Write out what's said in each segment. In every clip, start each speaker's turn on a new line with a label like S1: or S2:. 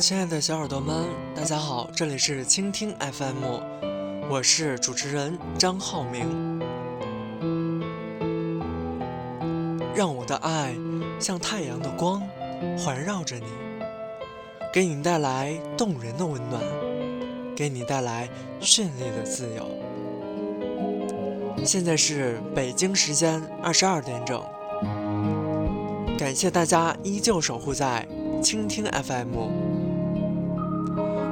S1: 亲爱的小耳朵们，大家好，这里是倾听 FM，我是主持人张浩明。让我的爱像太阳的光，环绕着你，给你带来动人的温暖，给你带来绚丽的自由。现在是北京时间二十二点整，感谢大家依旧守护在倾听 FM。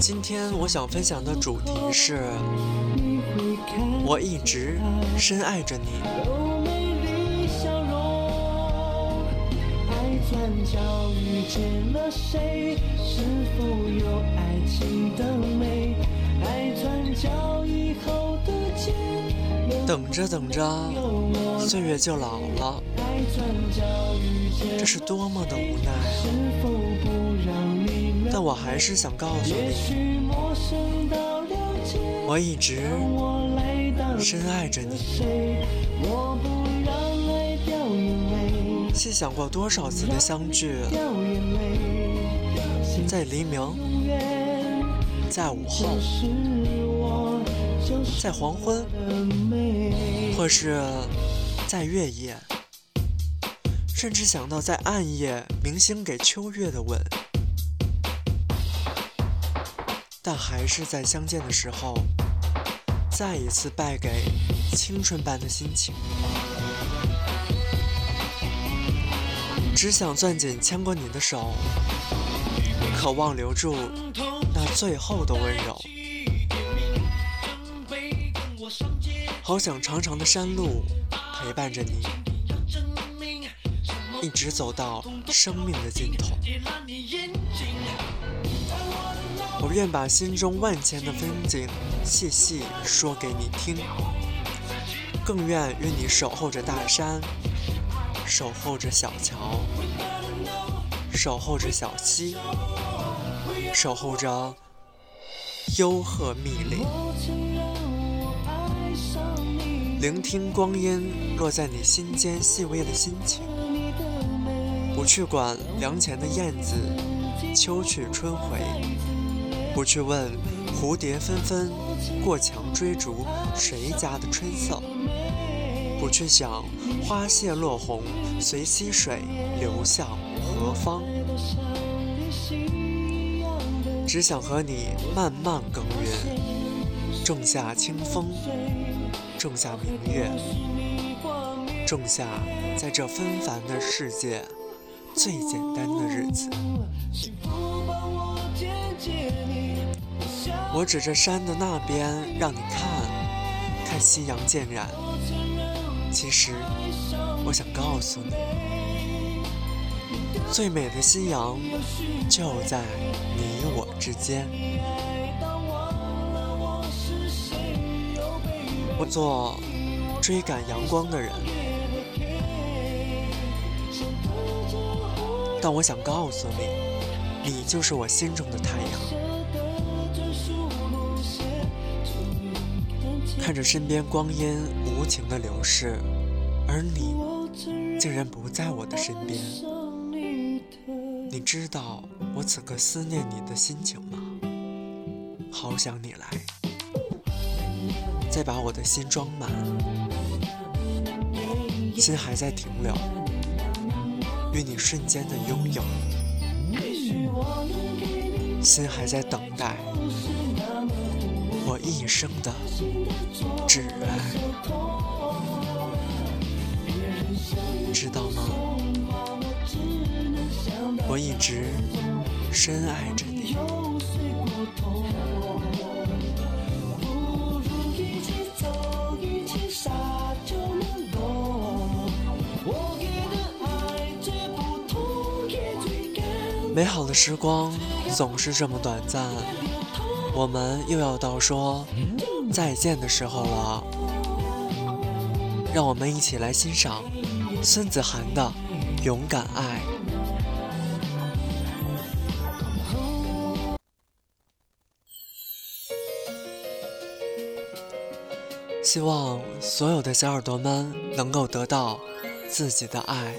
S1: 今天我想分享的主题是。我一直深爱着你。等着等着，岁月就老了，这是多么的无奈
S2: 啊！
S1: 但我还是想告诉你，我一直。深爱着你，细想过多少次的相聚，在黎明，在午后，在黄昏，或是，在月夜，甚至想到在暗夜，明星给秋月的吻，但还是在相见的时候。再一次败给青春般的心情，只想攥紧牵过你的手，渴望留住那最后的温柔。好想长长的山路陪伴着你，一直走到生命的尽头。我愿把心中万千的风景细细说给你听，更愿与你守候着大山，守候着小桥，守候着小溪，守候着幽壑密林，聆听光阴落在你心间细微的心情，不去管梁前的燕子，秋去春回。不去问蝴蝶纷纷过墙追逐谁家的春色，不去想花谢落红随溪水流向何方，只想和你慢慢耕
S2: 耘，
S1: 种下清风，种下明月，种下在这纷繁的世界。最简单的日子。我指着山的那边，让你看，看夕阳渐染。其实，我想告诉你，最美的夕阳就在你我之间。我做追赶阳光的人，但我想告诉你，你就是我心中的太阳。看着身边光阴无情的流逝，而你竟然不在我的身边。你知道我此刻思念你的心情吗？好想你来，再把我的心装满。心还在停留，与你瞬间的拥有。心还在等待。我一生的挚爱，知道吗？我一直深爱着你。美好的时光总是这么短暂。我们又要到说再见的时候了。让我们一起来欣赏孙子涵的《勇敢爱》。希望所有的小耳朵们能够得到自己的爱，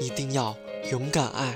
S1: 一定要勇敢爱。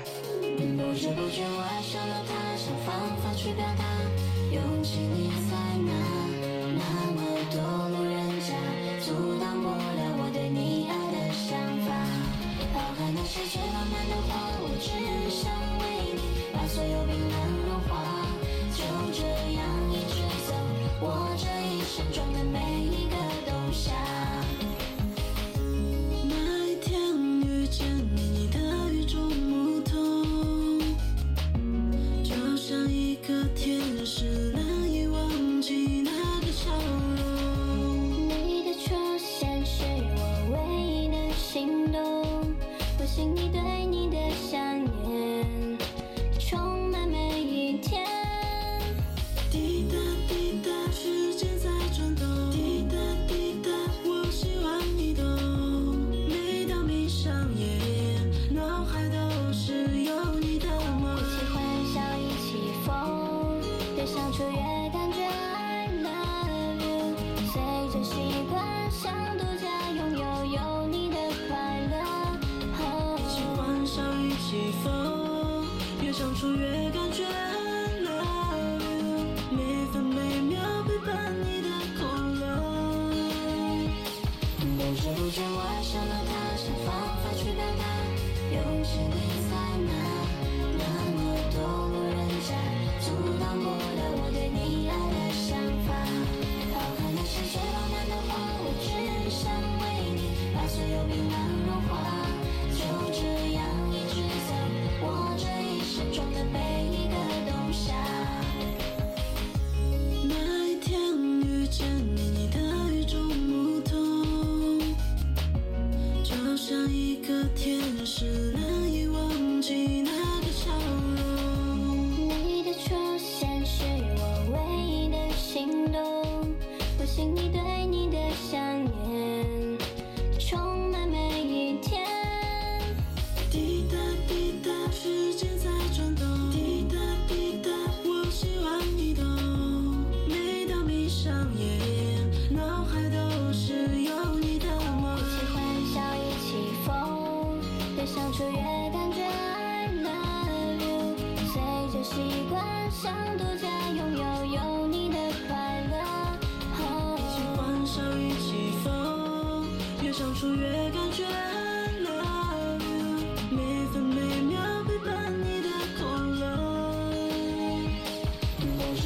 S2: 像一个天使难以忘记那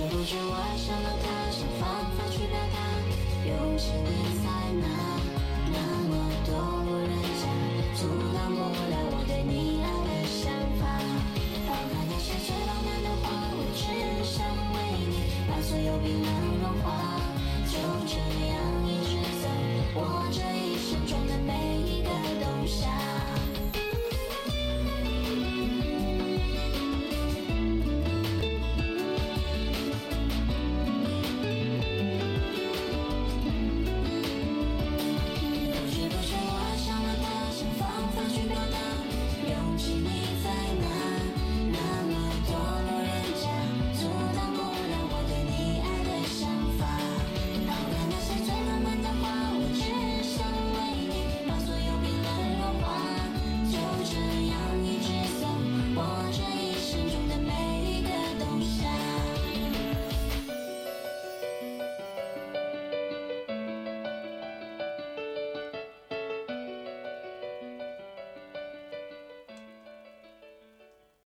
S3: 是不是我爱上了他，想方法去表达，勇气你在哪？那么多路人甲，阻挡不了我对你爱的想法。放开那些最浪漫的话，我只想为你把所有冰冷融化。